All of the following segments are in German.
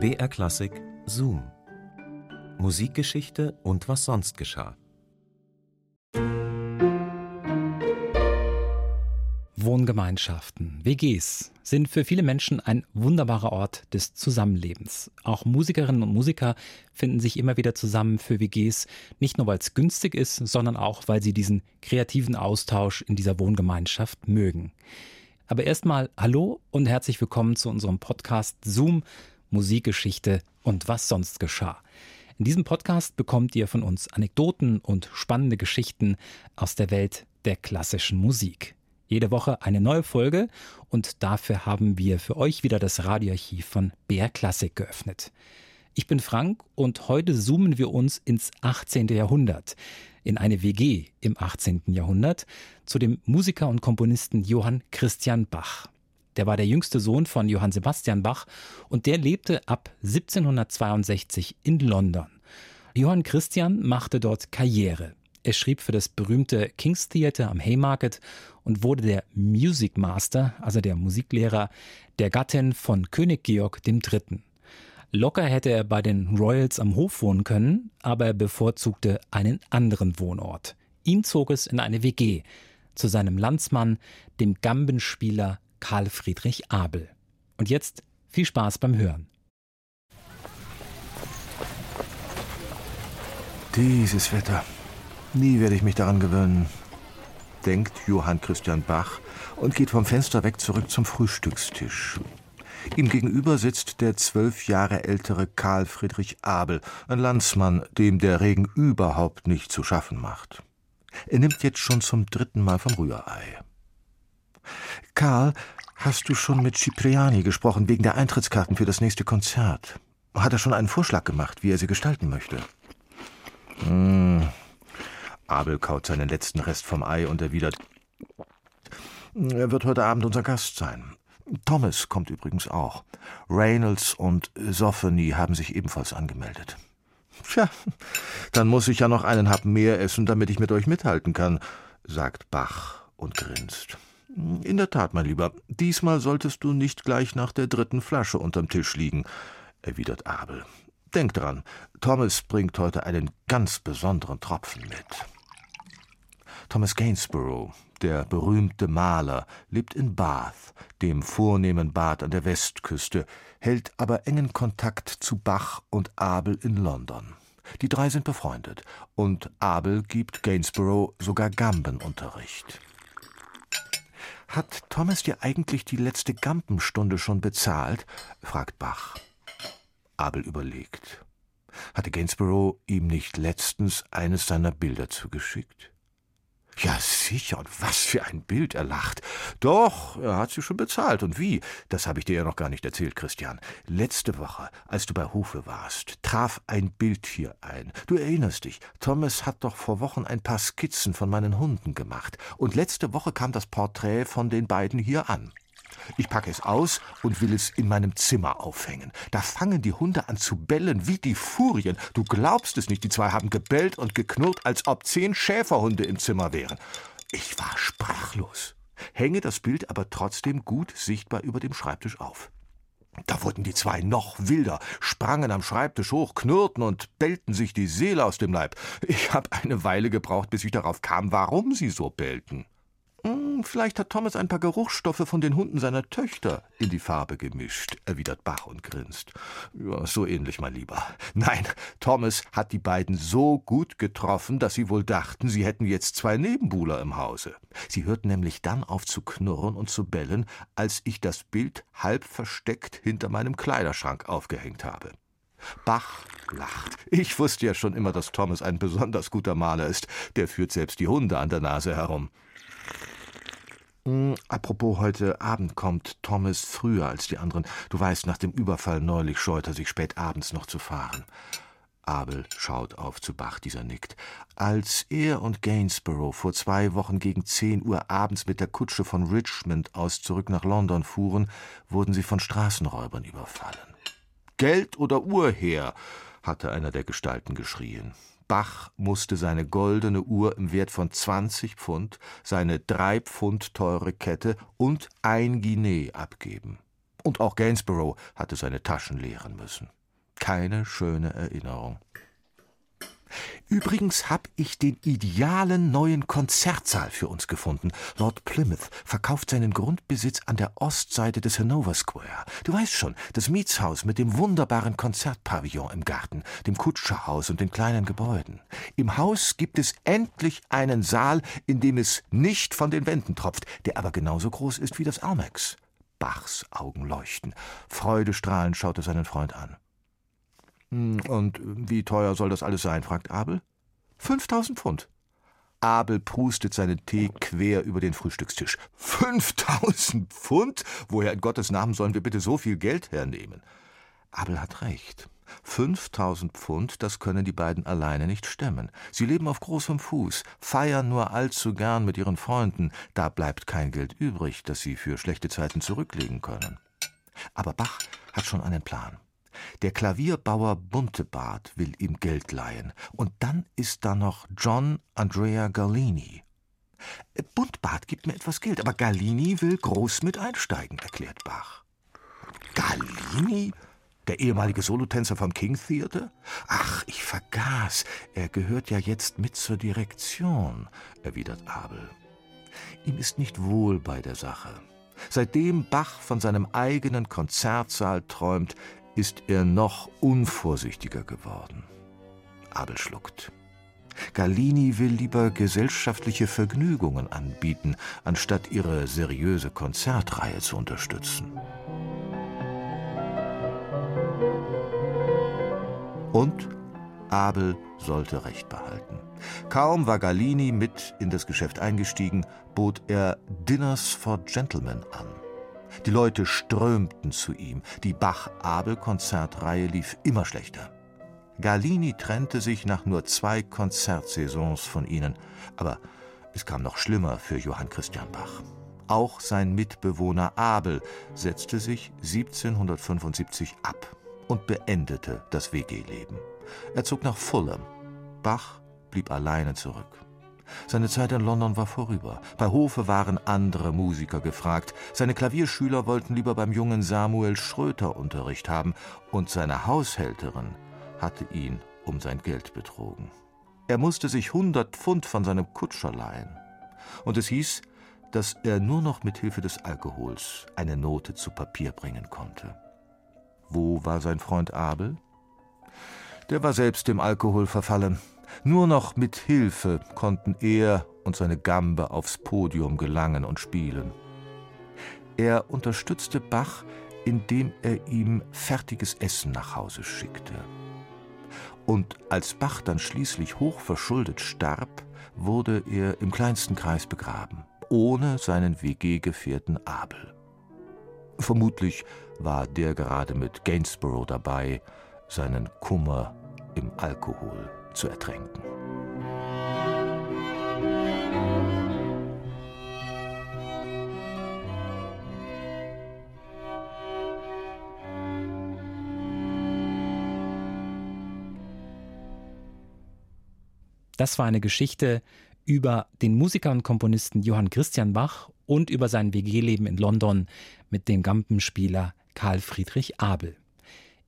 BR Klassik Zoom. Musikgeschichte und was sonst geschah. Wohngemeinschaften, WGs, sind für viele Menschen ein wunderbarer Ort des Zusammenlebens. Auch Musikerinnen und Musiker finden sich immer wieder zusammen für WGs, nicht nur weil es günstig ist, sondern auch weil sie diesen kreativen Austausch in dieser Wohngemeinschaft mögen. Aber erstmal hallo und herzlich willkommen zu unserem Podcast Zoom Musikgeschichte und was sonst geschah. In diesem Podcast bekommt ihr von uns Anekdoten und spannende Geschichten aus der Welt der klassischen Musik. Jede Woche eine neue Folge und dafür haben wir für euch wieder das Radioarchiv von BR Klassik geöffnet. Ich bin Frank und heute zoomen wir uns ins 18. Jahrhundert, in eine WG im 18. Jahrhundert, zu dem Musiker und Komponisten Johann Christian Bach. Der war der jüngste Sohn von Johann Sebastian Bach und der lebte ab 1762 in London. Johann Christian machte dort Karriere. Er schrieb für das berühmte King's Theatre am Haymarket und wurde der Music Master, also der Musiklehrer der Gattin von König Georg III. Locker hätte er bei den Royals am Hof wohnen können, aber er bevorzugte einen anderen Wohnort. Ihn zog es in eine WG zu seinem Landsmann, dem Gambenspieler Karl Friedrich Abel. Und jetzt viel Spaß beim Hören. Dieses Wetter. Nie werde ich mich daran gewöhnen, denkt Johann Christian Bach und geht vom Fenster weg zurück zum Frühstückstisch. Ihm gegenüber sitzt der zwölf Jahre ältere Karl Friedrich Abel, ein Landsmann, dem der Regen überhaupt nicht zu schaffen macht. Er nimmt jetzt schon zum dritten Mal vom Rührei. Karl, hast du schon mit Cipriani gesprochen wegen der Eintrittskarten für das nächste Konzert? Hat er schon einen Vorschlag gemacht, wie er sie gestalten möchte? Hm. Abel kaut seinen letzten Rest vom Ei und erwidert: Er wird heute Abend unser Gast sein. Thomas kommt übrigens auch. Reynolds und Sophony haben sich ebenfalls angemeldet. Tja, dann muss ich ja noch einen Happen mehr essen, damit ich mit euch mithalten kann, sagt Bach und grinst. In der Tat, mein Lieber, diesmal solltest du nicht gleich nach der dritten Flasche unterm Tisch liegen, erwidert Abel. Denk dran, Thomas bringt heute einen ganz besonderen Tropfen mit. Thomas Gainsborough, der berühmte Maler, lebt in Bath, dem vornehmen Bad an der Westküste, hält aber engen Kontakt zu Bach und Abel in London. Die drei sind befreundet, und Abel gibt Gainsborough sogar Gambenunterricht. Hat Thomas dir eigentlich die letzte Gampenstunde schon bezahlt? fragt Bach. Abel überlegt. Hatte Gainsborough ihm nicht letztens eines seiner Bilder zugeschickt? Ja, sicher, und was für ein Bild, er lacht. Doch, er hat sie schon bezahlt. Und wie? Das habe ich dir ja noch gar nicht erzählt, Christian. Letzte Woche, als du bei Hofe warst, traf ein Bild hier ein. Du erinnerst dich, Thomas hat doch vor Wochen ein paar Skizzen von meinen Hunden gemacht. Und letzte Woche kam das Porträt von den beiden hier an. Ich packe es aus und will es in meinem Zimmer aufhängen. Da fangen die Hunde an zu bellen wie die Furien. Du glaubst es nicht, die zwei haben gebellt und geknurrt, als ob zehn Schäferhunde im Zimmer wären. Ich war sprachlos, hänge das Bild aber trotzdem gut sichtbar über dem Schreibtisch auf. Da wurden die zwei noch wilder, sprangen am Schreibtisch hoch, knurrten und bellten sich die Seele aus dem Leib. Ich habe eine Weile gebraucht, bis ich darauf kam, warum sie so bellten. Hm, vielleicht hat Thomas ein paar Geruchsstoffe von den Hunden seiner Töchter in die Farbe gemischt, erwidert Bach und grinst. Ja, so ähnlich, mein Lieber. Nein, Thomas hat die beiden so gut getroffen, dass sie wohl dachten, sie hätten jetzt zwei Nebenbuhler im Hause. Sie hörten nämlich dann auf zu knurren und zu bellen, als ich das Bild halb versteckt hinter meinem Kleiderschrank aufgehängt habe. Bach lacht. Ich wusste ja schon immer, dass Thomas ein besonders guter Maler ist. Der führt selbst die Hunde an der Nase herum. Hm, apropos, heute Abend kommt Thomas früher als die anderen. Du weißt, nach dem Überfall neulich scheut er sich spät abends noch zu fahren. Abel schaut auf zu Bach, dieser nickt. Als er und Gainsborough vor zwei Wochen gegen zehn Uhr abends mit der Kutsche von Richmond aus zurück nach London fuhren, wurden sie von Straßenräubern überfallen. Geld oder Uhr her, hatte einer der Gestalten geschrien. Bach musste seine goldene Uhr im Wert von 20 Pfund, seine drei Pfund teure Kette und ein Guinea abgeben. Und auch Gainsborough hatte seine Taschen leeren müssen. Keine schöne Erinnerung. Übrigens habe ich den idealen neuen Konzertsaal für uns gefunden. Lord Plymouth verkauft seinen Grundbesitz an der Ostseite des Hanover Square. Du weißt schon, das Mietshaus mit dem wunderbaren Konzertpavillon im Garten, dem Kutscherhaus und den kleinen Gebäuden. Im Haus gibt es endlich einen Saal, in dem es nicht von den Wänden tropft, der aber genauso groß ist wie das Armex. Bachs Augen leuchten. Freudestrahlend schaut er seinen Freund an. Hm, und wie teuer soll das alles sein? fragt Abel. 5000 Pfund. Abel prustet seinen Tee quer über den Frühstückstisch. 5000 Pfund? Woher in Gottes Namen sollen wir bitte so viel Geld hernehmen? Abel hat recht. 5000 Pfund, das können die beiden alleine nicht stemmen. Sie leben auf großem Fuß, feiern nur allzu gern mit ihren Freunden, da bleibt kein Geld übrig, das sie für schlechte Zeiten zurücklegen können. Aber Bach hat schon einen Plan. Der Klavierbauer Buntebart will ihm Geld leihen. Und dann ist da noch John Andrea Gallini. Äh, Buntbart gibt mir etwas Geld, aber Gallini will groß mit einsteigen, erklärt Bach. Gallini? Der ehemalige Solotänzer vom King Theater? Ach, ich vergaß, er gehört ja jetzt mit zur Direktion, erwidert Abel. Ihm ist nicht wohl bei der Sache. Seitdem Bach von seinem eigenen Konzertsaal träumt, ist er noch unvorsichtiger geworden. Abel schluckt. Gallini will lieber gesellschaftliche Vergnügungen anbieten, anstatt ihre seriöse Konzertreihe zu unterstützen. Und Abel sollte Recht behalten. Kaum war Gallini mit in das Geschäft eingestiegen, bot er Dinners for Gentlemen an. Die Leute strömten zu ihm. Die Bach-Abel-Konzertreihe lief immer schlechter. Gallini trennte sich nach nur zwei Konzertsaisons von ihnen. Aber es kam noch schlimmer für Johann Christian Bach. Auch sein Mitbewohner Abel setzte sich 1775 ab und beendete das WG-Leben. Er zog nach Fulham. Bach blieb alleine zurück. Seine Zeit in London war vorüber. Bei Hofe waren andere Musiker gefragt. Seine Klavierschüler wollten lieber beim jungen Samuel Schröter Unterricht haben, und seine Haushälterin hatte ihn um sein Geld betrogen. Er musste sich hundert Pfund von seinem Kutscher leihen. Und es hieß, dass er nur noch mit Hilfe des Alkohols eine Note zu Papier bringen konnte. Wo war sein Freund Abel? Der war selbst dem Alkohol verfallen. Nur noch mit Hilfe konnten er und seine Gambe aufs Podium gelangen und spielen. Er unterstützte Bach, indem er ihm fertiges Essen nach Hause schickte. Und als Bach dann schließlich hochverschuldet starb, wurde er im kleinsten Kreis begraben, ohne seinen WG-Gefährten Abel. Vermutlich war der gerade mit Gainsborough dabei, seinen Kummer im Alkohol zu ertränken. Das war eine Geschichte über den Musiker und Komponisten Johann Christian Bach und über sein WG-Leben in London mit dem Gampenspieler Karl Friedrich Abel.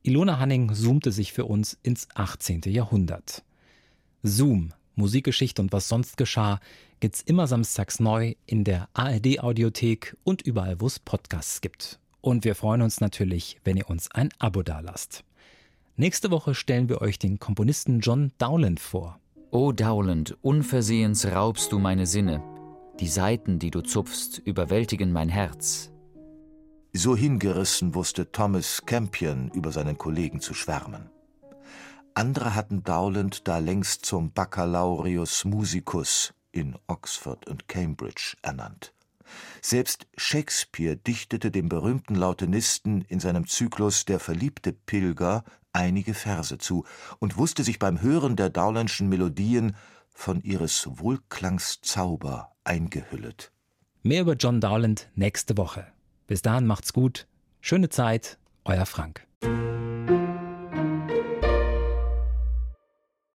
Ilona Hanning zoomte sich für uns ins 18. Jahrhundert. Zoom, Musikgeschichte und was sonst geschah, gibt's immer samstags neu in der ARD Audiothek und überall, wo es Podcasts gibt. Und wir freuen uns natürlich, wenn ihr uns ein Abo dalasst. Nächste Woche stellen wir euch den Komponisten John Dowland vor. O Dowland, unversehens raubst du meine Sinne. Die Saiten, die du zupfst, überwältigen mein Herz. So hingerissen wusste Thomas Campion über seinen Kollegen zu schwärmen. Andere hatten Dowland da längst zum Baccalaureus musicus in Oxford und Cambridge ernannt. Selbst Shakespeare dichtete dem berühmten Lautenisten in seinem Zyklus Der verliebte Pilger einige Verse zu und wusste sich beim Hören der Dowlandschen Melodien von ihres Wohlklangs Zauber eingehüllet. Mehr über John Dowland nächste Woche. Bis dahin macht's gut. Schöne Zeit, euer Frank.